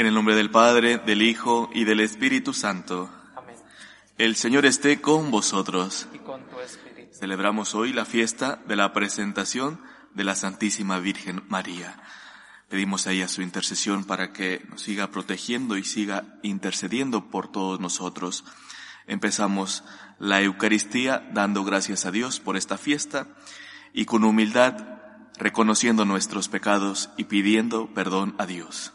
En el nombre del Padre, del Hijo y del Espíritu Santo. Amén. El Señor esté con vosotros. Y con tu espíritu. Celebramos hoy la fiesta de la presentación de la Santísima Virgen María. Pedimos a ella su intercesión para que nos siga protegiendo y siga intercediendo por todos nosotros. Empezamos la Eucaristía dando gracias a Dios por esta fiesta y con humildad reconociendo nuestros pecados y pidiendo perdón a Dios.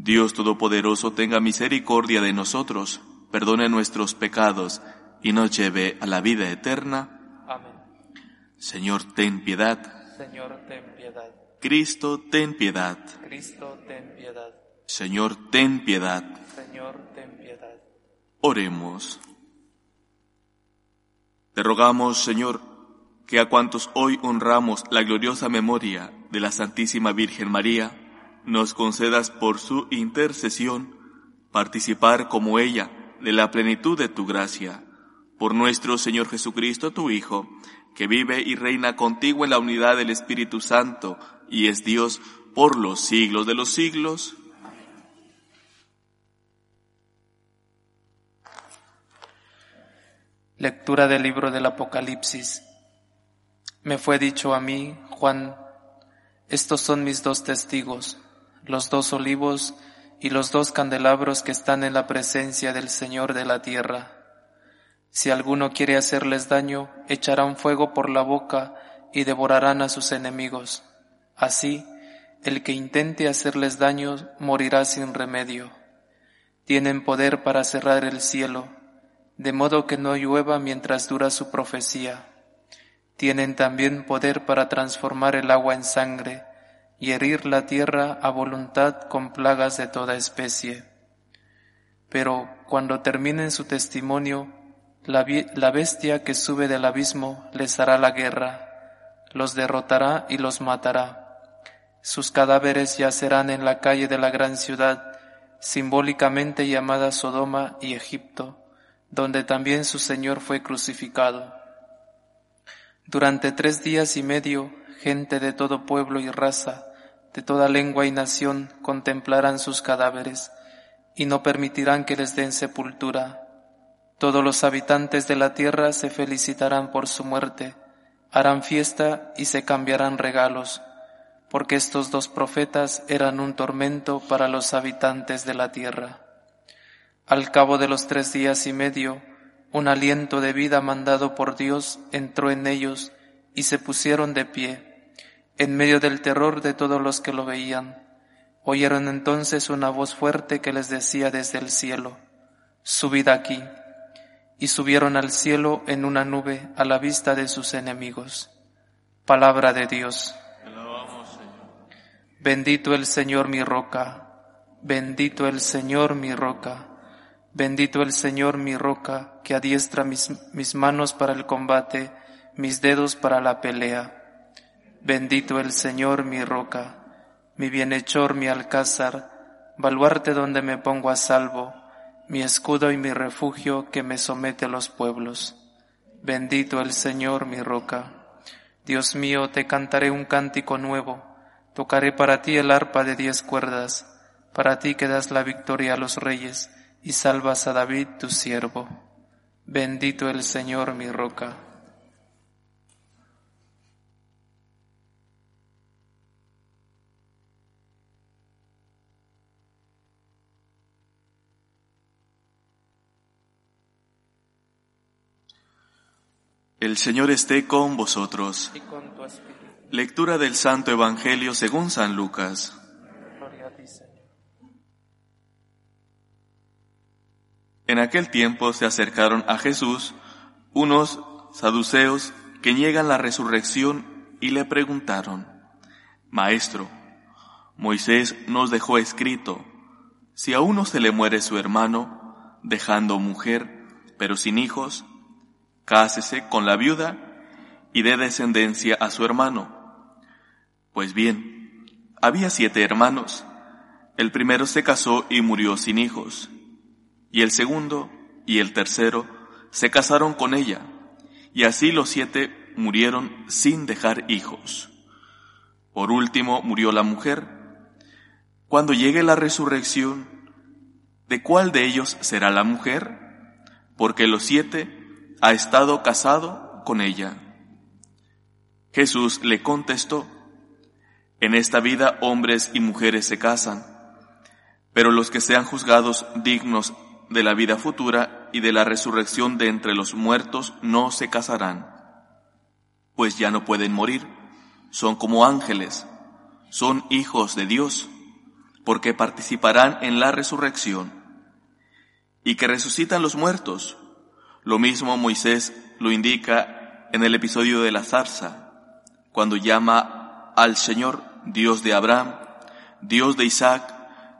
Dios Todopoderoso tenga misericordia de nosotros, perdone nuestros pecados y nos lleve a la vida eterna. Amén. Señor, ten piedad. Señor, ten piedad. Cristo, ten piedad. Cristo, ten piedad. Señor, ten piedad. Señor, ten piedad. Oremos. Te rogamos, Señor, que a cuantos hoy honramos la gloriosa memoria de la Santísima Virgen María, nos concedas por su intercesión participar como ella de la plenitud de tu gracia. Por nuestro Señor Jesucristo, tu Hijo, que vive y reina contigo en la unidad del Espíritu Santo y es Dios por los siglos de los siglos. Lectura del libro del Apocalipsis. Me fue dicho a mí, Juan, estos son mis dos testigos, los dos olivos y los dos candelabros que están en la presencia del Señor de la tierra. Si alguno quiere hacerles daño, echarán fuego por la boca y devorarán a sus enemigos. Así, el que intente hacerles daño morirá sin remedio. Tienen poder para cerrar el cielo, de modo que no llueva mientras dura su profecía. Tienen también poder para transformar el agua en sangre y herir la tierra a voluntad con plagas de toda especie. Pero cuando terminen su testimonio, la, bestia que sube del abismo les hará la guerra, los derrotará y los matará. Sus cadáveres yacerán en la calle de la gran ciudad, simbólicamente llamada Sodoma y Egipto, donde también su Señor fue crucificado. Durante tres días y medio, gente de todo pueblo y raza, de toda lengua y nación contemplarán sus cadáveres y no permitirán que les den sepultura. Todos los habitantes de la tierra se felicitarán por su muerte, harán fiesta y se cambiarán regalos, porque estos dos profetas eran un tormento para los habitantes de la tierra. Al cabo de los tres días y medio, un aliento de vida mandado por Dios entró en ellos y se pusieron de pie en medio del terror de todos los que lo veían. Oyeron entonces una voz fuerte que les decía desde el cielo, Subid aquí. Y subieron al cielo en una nube a la vista de sus enemigos. Palabra de Dios. Bendito el Señor mi roca, bendito el Señor mi roca, bendito el Señor mi roca, que adiestra mis, mis manos para el combate, mis dedos para la pelea. Bendito el Señor mi roca, mi bienhechor, mi alcázar, baluarte donde me pongo a salvo, mi escudo y mi refugio que me somete a los pueblos. Bendito el Señor, mi roca. Dios mío, te cantaré un cántico nuevo, tocaré para ti el arpa de diez cuerdas, para ti que das la victoria a los reyes y salvas a David tu siervo. Bendito el Señor, mi roca. El Señor esté con vosotros. Lectura del Santo Evangelio según San Lucas. En aquel tiempo se acercaron a Jesús unos saduceos que niegan la resurrección y le preguntaron, Maestro, Moisés nos dejó escrito, si a uno se le muere su hermano, dejando mujer, pero sin hijos, cásese con la viuda y dé descendencia a su hermano. Pues bien, había siete hermanos. El primero se casó y murió sin hijos, y el segundo y el tercero se casaron con ella, y así los siete murieron sin dejar hijos. Por último murió la mujer. Cuando llegue la resurrección, ¿de cuál de ellos será la mujer? Porque los siete ha estado casado con ella. Jesús le contestó, en esta vida hombres y mujeres se casan, pero los que sean juzgados dignos de la vida futura y de la resurrección de entre los muertos no se casarán, pues ya no pueden morir, son como ángeles, son hijos de Dios, porque participarán en la resurrección, y que resucitan los muertos, lo mismo Moisés lo indica en el episodio de la zarza, cuando llama al Señor Dios de Abraham, Dios de Isaac,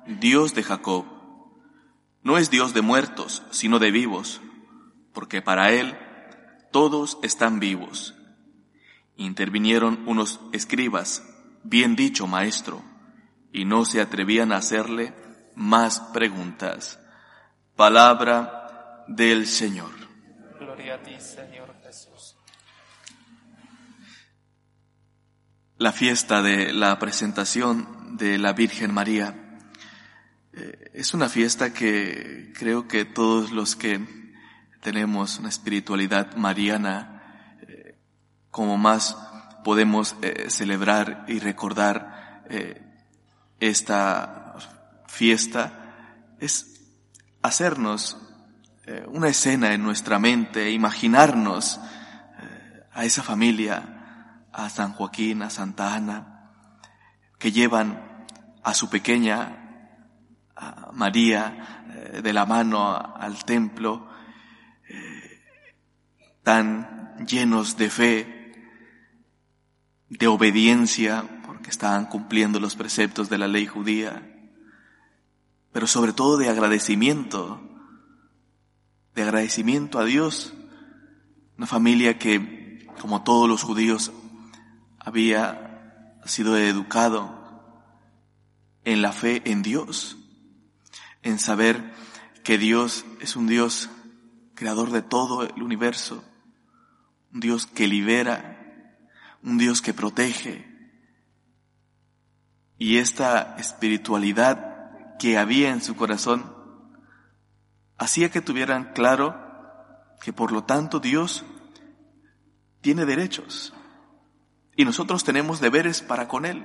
Dios de Jacob. No es Dios de muertos, sino de vivos, porque para Él todos están vivos. Intervinieron unos escribas, bien dicho maestro, y no se atrevían a hacerle más preguntas. Palabra del Señor. La fiesta de la presentación de la Virgen María. Eh, es una fiesta que creo que todos los que tenemos una espiritualidad mariana, eh, como más podemos eh, celebrar y recordar esta fiesta, es hacernos eh, una escena en nuestra mente, imaginarnos eh, a esa familia, a San Joaquín, a Santa Ana, que llevan a su pequeña María eh, de la mano al templo, tan llenos de fe, de obediencia, porque estaban cumpliendo los preceptos de la ley judía, pero sobre todo de agradecimiento de agradecimiento a Dios. Una familia que, como todos los judíos, había sido educado en la fe en Dios, en saber que Dios es un Dios creador de todo el universo, un Dios que libera, un Dios que protege. Y esta espiritualidad que había en su corazón hacía que tuvieran claro que por lo tanto Dios tiene derechos y nosotros tenemos deberes para con Él.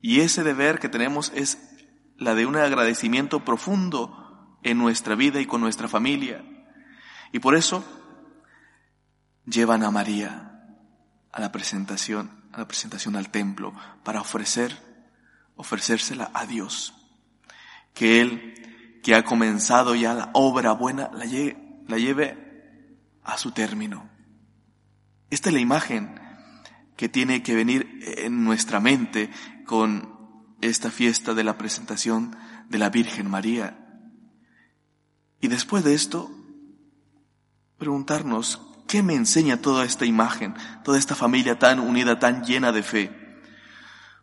Y ese deber que tenemos es la de un agradecimiento profundo en nuestra vida y con nuestra familia. Y por eso llevan a María a la presentación, a la presentación al templo para ofrecer, ofrecérsela a Dios. Que Él que ha comenzado ya la obra buena, la lleve, la lleve a su término. Esta es la imagen que tiene que venir en nuestra mente con esta fiesta de la presentación de la Virgen María. Y después de esto, preguntarnos, ¿qué me enseña toda esta imagen, toda esta familia tan unida, tan llena de fe?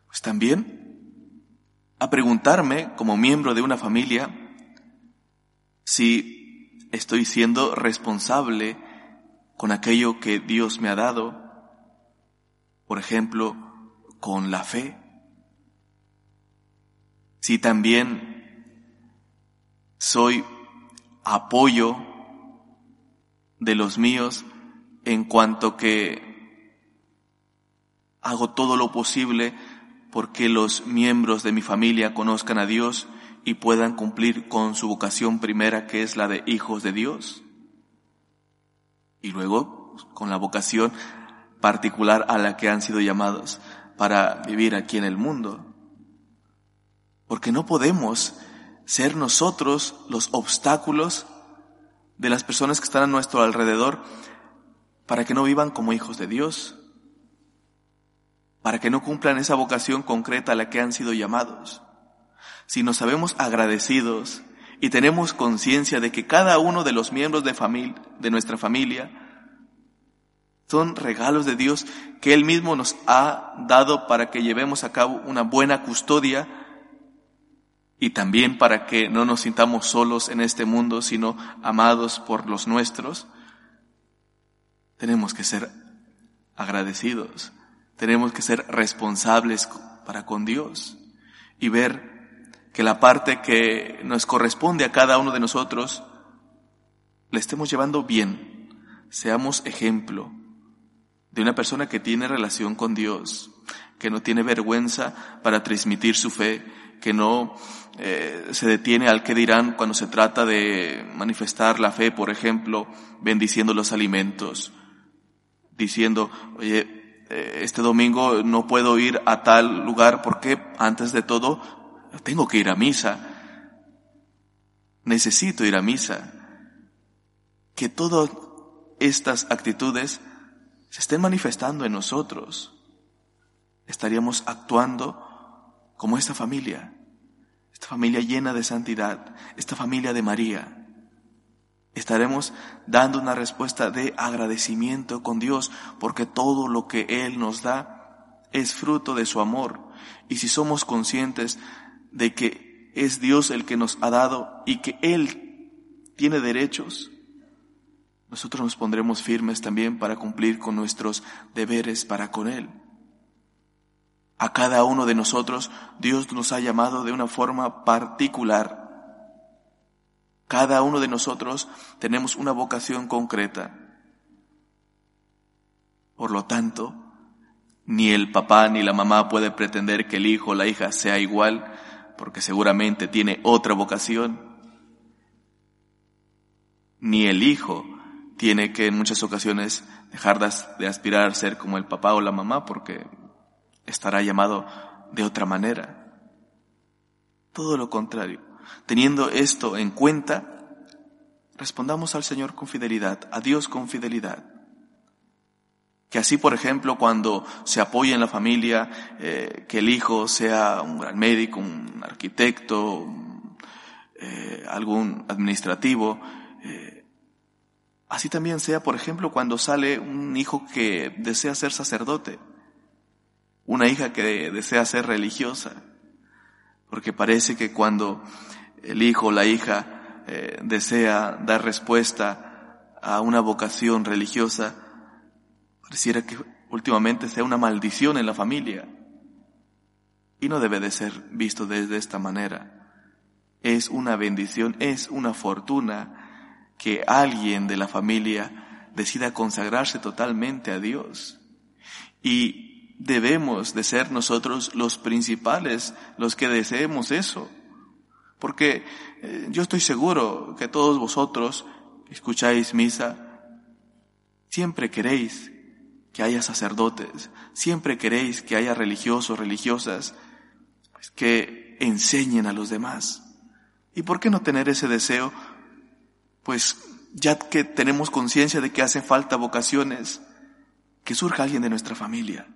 Pues también a preguntarme como miembro de una familia si estoy siendo responsable con aquello que Dios me ha dado, por ejemplo, con la fe. Si también soy apoyo de los míos en cuanto que hago todo lo posible porque los miembros de mi familia conozcan a Dios y puedan cumplir con su vocación primera que es la de hijos de Dios. Y luego con la vocación particular a la que han sido llamados para vivir aquí en el mundo. Porque no podemos ser nosotros los obstáculos de las personas que están a nuestro alrededor para que no vivan como hijos de Dios, para que no cumplan esa vocación concreta a la que han sido llamados. Si nos sabemos agradecidos y tenemos conciencia de que cada uno de los miembros de, familia, de nuestra familia son regalos de Dios que Él mismo nos ha dado para que llevemos a cabo una buena custodia y también para que no nos sintamos solos en este mundo, sino amados por los nuestros, tenemos que ser agradecidos, tenemos que ser responsables para con Dios y ver que la parte que nos corresponde a cada uno de nosotros le estemos llevando bien, seamos ejemplo de una persona que tiene relación con Dios, que no tiene vergüenza para transmitir su fe, que no eh, se detiene al que dirán cuando se trata de manifestar la fe, por ejemplo, bendiciendo los alimentos, diciendo, oye, eh, este domingo no puedo ir a tal lugar porque antes de todo tengo que ir a misa. Necesito ir a misa. Que todas estas actitudes se estén manifestando en nosotros. Estaríamos actuando como esta familia esta familia llena de santidad, esta familia de María. Estaremos dando una respuesta de agradecimiento con Dios porque todo lo que Él nos da es fruto de su amor. Y si somos conscientes de que es Dios el que nos ha dado y que Él tiene derechos, nosotros nos pondremos firmes también para cumplir con nuestros deberes para con Él. A cada uno de nosotros Dios nos ha llamado de una forma particular. Cada uno de nosotros tenemos una vocación concreta. Por lo tanto, ni el papá ni la mamá puede pretender que el hijo o la hija sea igual, porque seguramente tiene otra vocación. Ni el hijo tiene que en muchas ocasiones dejar de aspirar a ser como el papá o la mamá, porque estará llamado de otra manera. Todo lo contrario. Teniendo esto en cuenta, respondamos al Señor con fidelidad, a Dios con fidelidad. Que así, por ejemplo, cuando se apoya en la familia, eh, que el hijo sea un gran médico, un arquitecto, eh, algún administrativo, eh, así también sea, por ejemplo, cuando sale un hijo que desea ser sacerdote una hija que desea ser religiosa, porque parece que cuando el hijo o la hija desea dar respuesta a una vocación religiosa, pareciera que últimamente sea una maldición en la familia. Y no debe de ser visto desde esta manera. Es una bendición, es una fortuna que alguien de la familia decida consagrarse totalmente a Dios. Y debemos de ser nosotros los principales, los que deseemos eso. Porque eh, yo estoy seguro que todos vosotros escucháis misa, siempre queréis que haya sacerdotes, siempre queréis que haya religiosos, religiosas, pues, que enseñen a los demás. ¿Y por qué no tener ese deseo? Pues ya que tenemos conciencia de que hacen falta vocaciones, que surja alguien de nuestra familia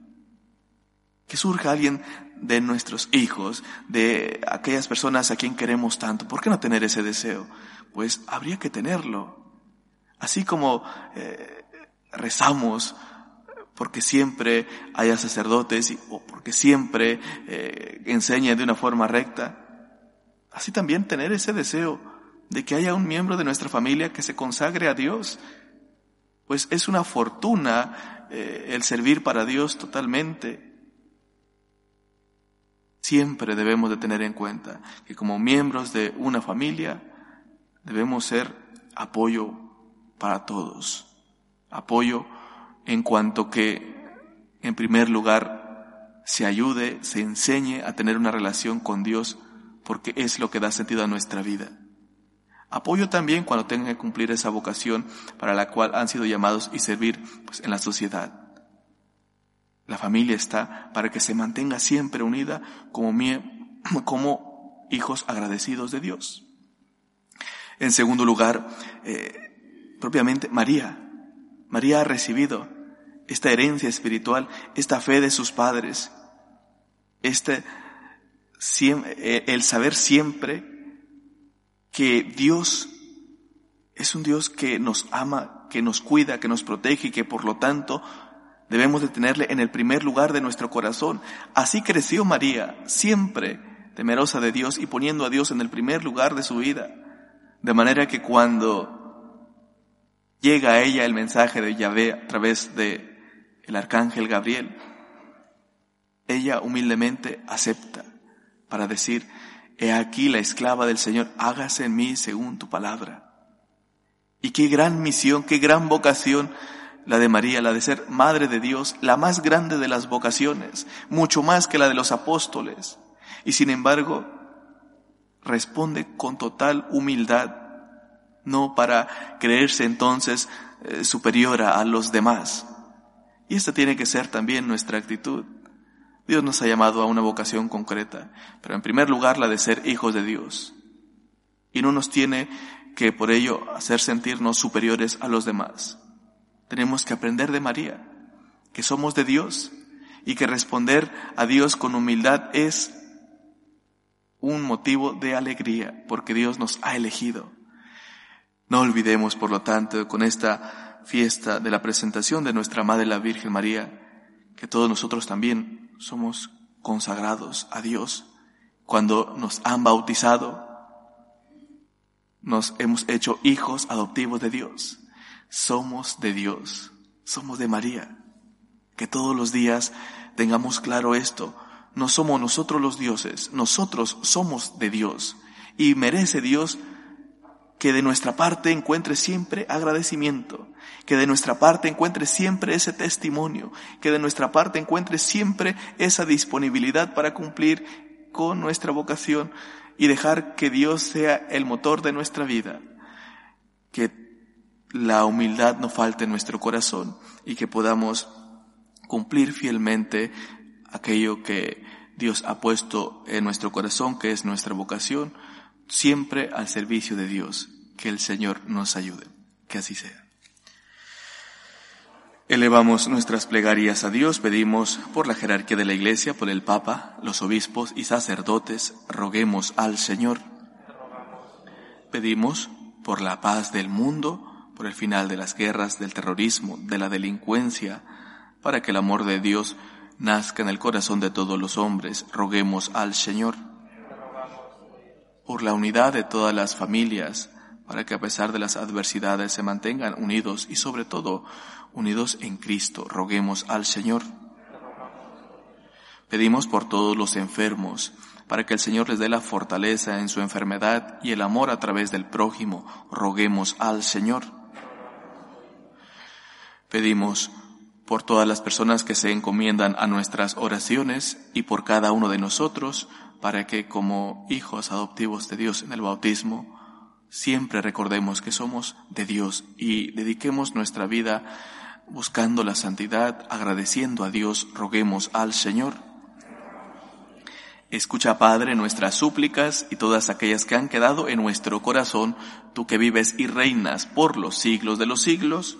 que surja alguien de nuestros hijos, de aquellas personas a quien queremos tanto. ¿Por qué no tener ese deseo? Pues habría que tenerlo. Así como eh, rezamos porque siempre haya sacerdotes o porque siempre eh, enseñe de una forma recta. Así también tener ese deseo de que haya un miembro de nuestra familia que se consagre a Dios, pues es una fortuna eh, el servir para Dios totalmente. Siempre debemos de tener en cuenta que como miembros de una familia debemos ser apoyo para todos, apoyo en cuanto que, en primer lugar, se ayude, se enseñe a tener una relación con Dios, porque es lo que da sentido a nuestra vida. Apoyo también cuando tengan que cumplir esa vocación para la cual han sido llamados y servir pues, en la sociedad. La familia está para que se mantenga siempre unida como, como hijos agradecidos de Dios. En segundo lugar, eh, propiamente María. María ha recibido esta herencia espiritual, esta fe de sus padres, este, eh, el saber siempre que Dios es un Dios que nos ama, que nos cuida, que nos protege y que por lo tanto debemos de tenerle en el primer lugar de nuestro corazón. Así creció María, siempre temerosa de Dios y poniendo a Dios en el primer lugar de su vida. De manera que cuando llega a ella el mensaje de Yahvé a través de el arcángel Gabriel, ella humildemente acepta para decir, he aquí la esclava del Señor, hágase en mí según tu palabra. Y qué gran misión, qué gran vocación la de María, la de ser madre de Dios, la más grande de las vocaciones, mucho más que la de los apóstoles. Y sin embargo, responde con total humildad, no para creerse entonces eh, superior a los demás, y esta tiene que ser también nuestra actitud. Dios nos ha llamado a una vocación concreta, pero en primer lugar la de ser hijos de Dios. Y no nos tiene que por ello hacer sentirnos superiores a los demás. Tenemos que aprender de María, que somos de Dios y que responder a Dios con humildad es un motivo de alegría, porque Dios nos ha elegido. No olvidemos, por lo tanto, con esta fiesta de la presentación de nuestra Madre la Virgen María, que todos nosotros también somos consagrados a Dios. Cuando nos han bautizado, nos hemos hecho hijos adoptivos de Dios. Somos de Dios, somos de María. Que todos los días tengamos claro esto. No somos nosotros los dioses, nosotros somos de Dios. Y merece Dios que de nuestra parte encuentre siempre agradecimiento, que de nuestra parte encuentre siempre ese testimonio, que de nuestra parte encuentre siempre esa disponibilidad para cumplir con nuestra vocación y dejar que Dios sea el motor de nuestra vida, que la humildad no falte en nuestro corazón y que podamos cumplir fielmente aquello que Dios ha puesto en nuestro corazón, que es nuestra vocación, siempre al servicio de Dios. Que el Señor nos ayude. Que así sea. Elevamos nuestras plegarias a Dios, pedimos por la jerarquía de la Iglesia, por el Papa, los obispos y sacerdotes, roguemos al Señor. Pedimos por la paz del mundo, por el final de las guerras, del terrorismo, de la delincuencia, para que el amor de Dios nazca en el corazón de todos los hombres, roguemos al Señor por la unidad de todas las familias, para que a pesar de las adversidades se mantengan unidos y sobre todo unidos en Cristo. Roguemos al Señor. Pedimos por todos los enfermos, para que el Señor les dé la fortaleza en su enfermedad y el amor a través del prójimo. Roguemos al Señor. Pedimos por todas las personas que se encomiendan a nuestras oraciones y por cada uno de nosotros, para que como hijos adoptivos de Dios en el bautismo, siempre recordemos que somos de Dios y dediquemos nuestra vida buscando la santidad, agradeciendo a Dios, roguemos al Señor. Escucha, Padre, nuestras súplicas y todas aquellas que han quedado en nuestro corazón, tú que vives y reinas por los siglos de los siglos.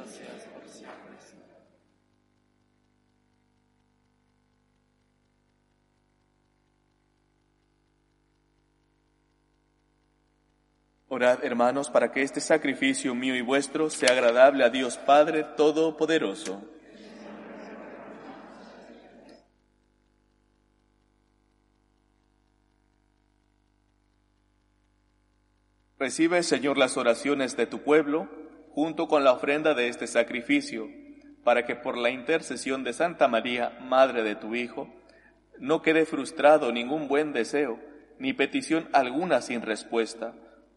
Orad, hermanos, para que este sacrificio mío y vuestro sea agradable a Dios Padre Todopoderoso. Recibe, Señor, las oraciones de tu pueblo junto con la ofrenda de este sacrificio, para que por la intercesión de Santa María, Madre de tu Hijo, no quede frustrado ningún buen deseo, ni petición alguna sin respuesta,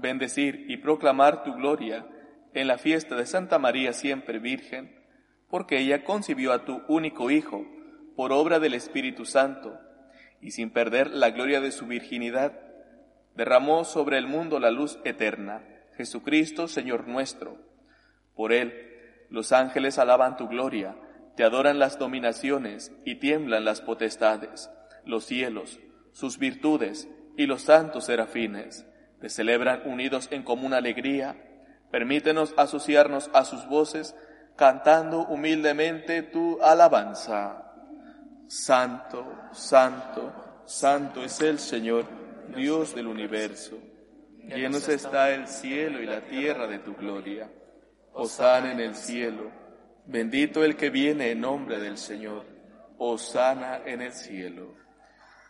bendecir y proclamar tu gloria en la fiesta de Santa María siempre Virgen, porque ella concibió a tu único Hijo, por obra del Espíritu Santo, y sin perder la gloria de su virginidad, derramó sobre el mundo la luz eterna, Jesucristo, Señor nuestro. Por él, los ángeles alaban tu gloria, te adoran las dominaciones y tiemblan las potestades, los cielos, sus virtudes y los santos serafines, te celebran unidos en común alegría. Permítenos asociarnos a sus voces, cantando humildemente tu alabanza. Santo, santo, santo es el Señor, Dios del universo. Llenos está el cielo y la tierra de tu gloria. Osana en el cielo. Bendito el que viene en nombre del Señor. Osana en el cielo.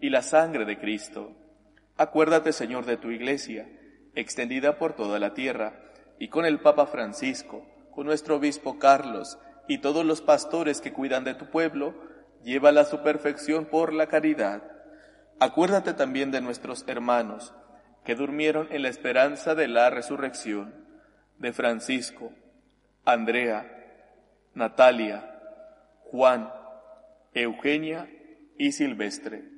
y la sangre de Cristo. Acuérdate, Señor, de tu iglesia, extendida por toda la tierra, y con el Papa Francisco, con nuestro obispo Carlos y todos los pastores que cuidan de tu pueblo, llévala a su perfección por la caridad. Acuérdate también de nuestros hermanos, que durmieron en la esperanza de la resurrección, de Francisco, Andrea, Natalia, Juan, Eugenia y Silvestre,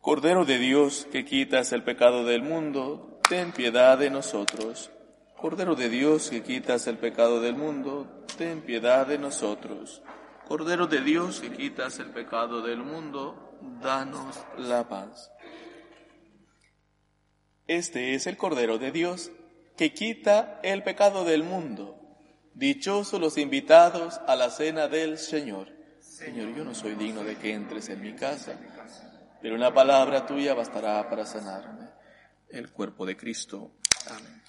Cordero de Dios, que quitas el pecado del mundo, ten piedad de nosotros. Cordero de Dios, que quitas el pecado del mundo, ten piedad de nosotros. Cordero de Dios que quitas el pecado del mundo, danos la paz. Este es el Cordero de Dios que quita el pecado del mundo. Dichosos los invitados a la cena del Señor. Señor, yo no soy digno de que entres en mi casa, pero una palabra tuya bastará para sanarme. El cuerpo de Cristo. Amén.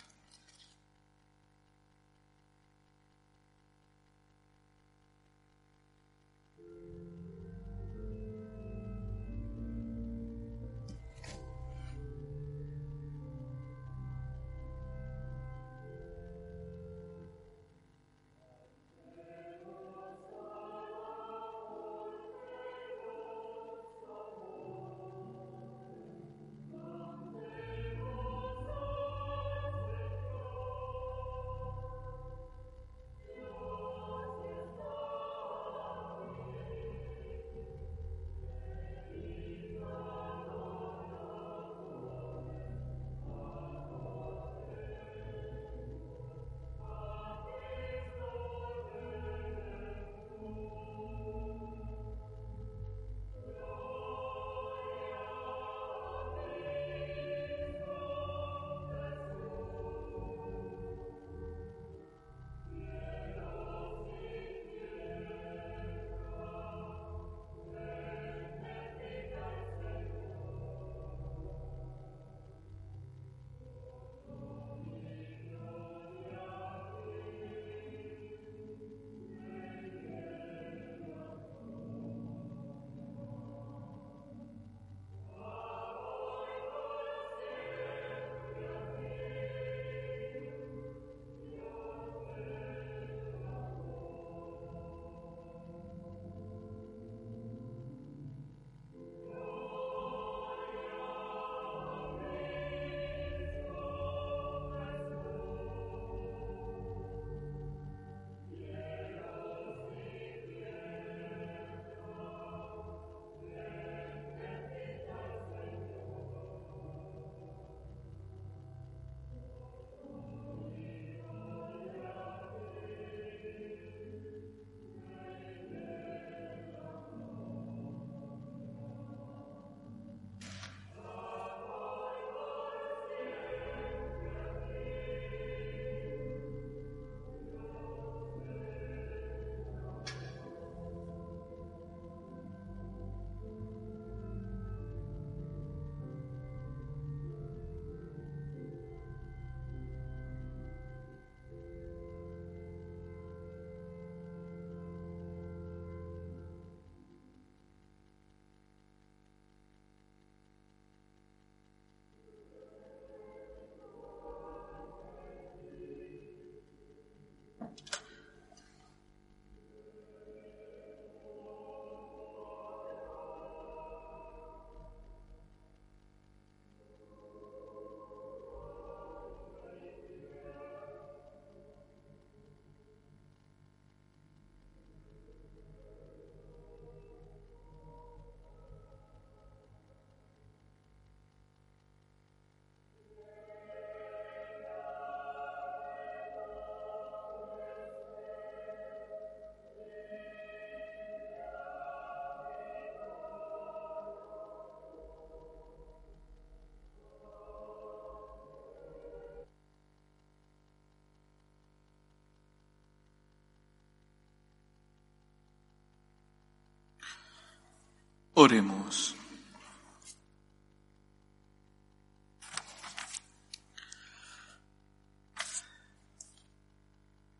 Oremos.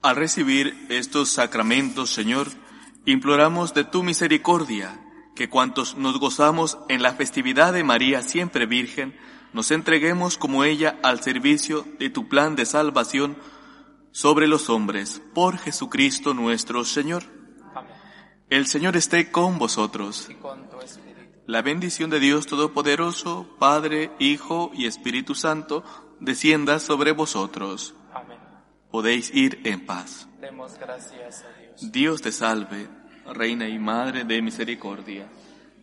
Al recibir estos sacramentos, Señor, imploramos de tu misericordia que cuantos nos gozamos en la festividad de María siempre Virgen, nos entreguemos como ella al servicio de tu plan de salvación sobre los hombres, por Jesucristo nuestro Señor. El Señor esté con vosotros. Y con tu espíritu. La bendición de Dios Todopoderoso, Padre, Hijo y Espíritu Santo, descienda sobre vosotros. Amén. Podéis ir en paz. Demos gracias a Dios. Dios te salve, Reina y Madre de Misericordia,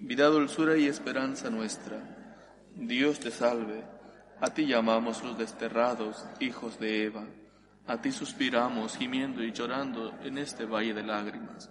vida, dulzura y esperanza nuestra. Dios te salve, a ti llamamos los desterrados, hijos de Eva. A ti suspiramos, gimiendo y llorando en este valle de lágrimas.